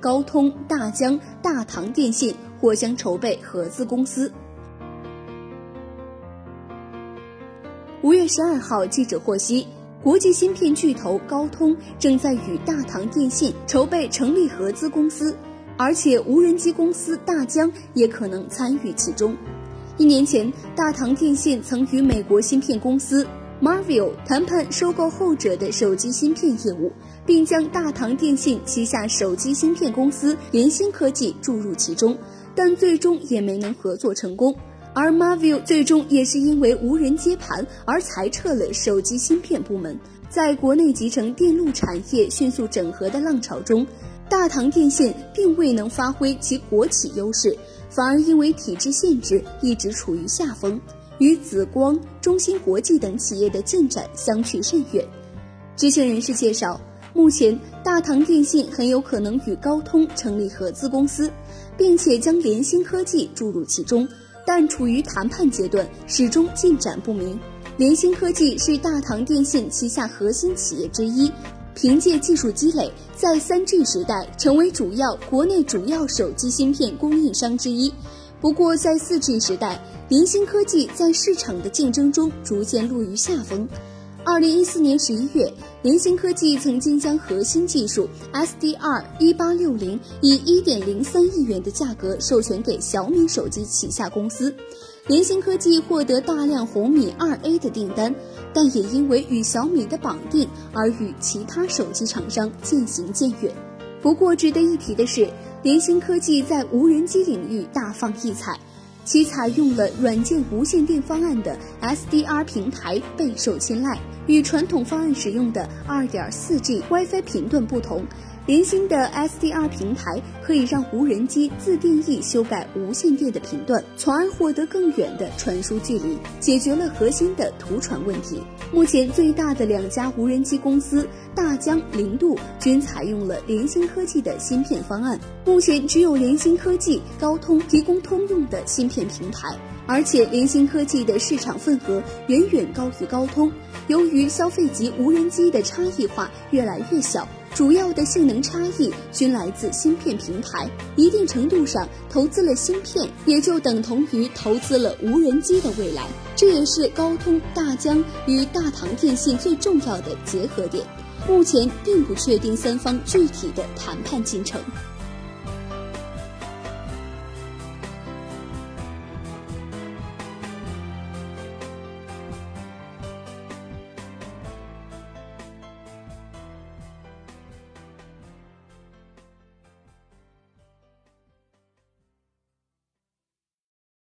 高通、大疆、大唐电信或将筹备合资公司。五月十二号，记者获悉，国际芯片巨头高通正在与大唐电信筹备成立合资公司，而且无人机公司大疆也可能参与其中。一年前，大唐电信曾与美国芯片公司 Marvell 谈判收购后者的手机芯片业务，并将大唐电信旗下手机芯片公司联芯科技注入其中，但最终也没能合作成功。而 Marvell 最终也是因为无人接盘而裁撤了手机芯片部门。在国内集成电路产业迅速整合的浪潮中，大唐电信并未能发挥其国企优势，反而因为体制限制一直处于下风，与紫光、中芯国际等企业的进展相去甚远。知情人士介绍，目前大唐电信很有可能与高通成立合资公司，并且将联芯科技注入其中。但处于谈判阶段，始终进展不明。联芯科技是大唐电信旗下核心企业之一，凭借技术积累，在三 G 时代成为主要国内主要手机芯片供应商之一。不过，在四 G 时代，联芯科技在市场的竞争中逐渐落于下风。二零一四年十一月，联芯科技曾经将核心技术 SDR 一八六零以一点零三亿元的价格授权给小米手机旗下公司，联芯科技获得大量红米二 A 的订单，但也因为与小米的绑定而与其他手机厂商渐行渐远。不过，值得一提的是，联芯科技在无人机领域大放异彩。其采用了软件无线电方案的 SDR 平台备受青睐，与传统方案使用的 2.4G WiFi 频段不同。联芯的 SDR 平台可以让无人机自定义修改无线电的频段，从而获得更远的传输距离，解决了核心的图传问题。目前最大的两家无人机公司大疆、零度均采用了联芯科技的芯片方案。目前只有联芯科技、高通提供通用的芯片平台，而且联芯科技的市场份额远远高于高通。由于消费级无人机的差异化越来越小。主要的性能差异均来自芯片平台，一定程度上投资了芯片，也就等同于投资了无人机的未来。这也是高通、大疆与大唐电信最重要的结合点。目前并不确定三方具体的谈判进程。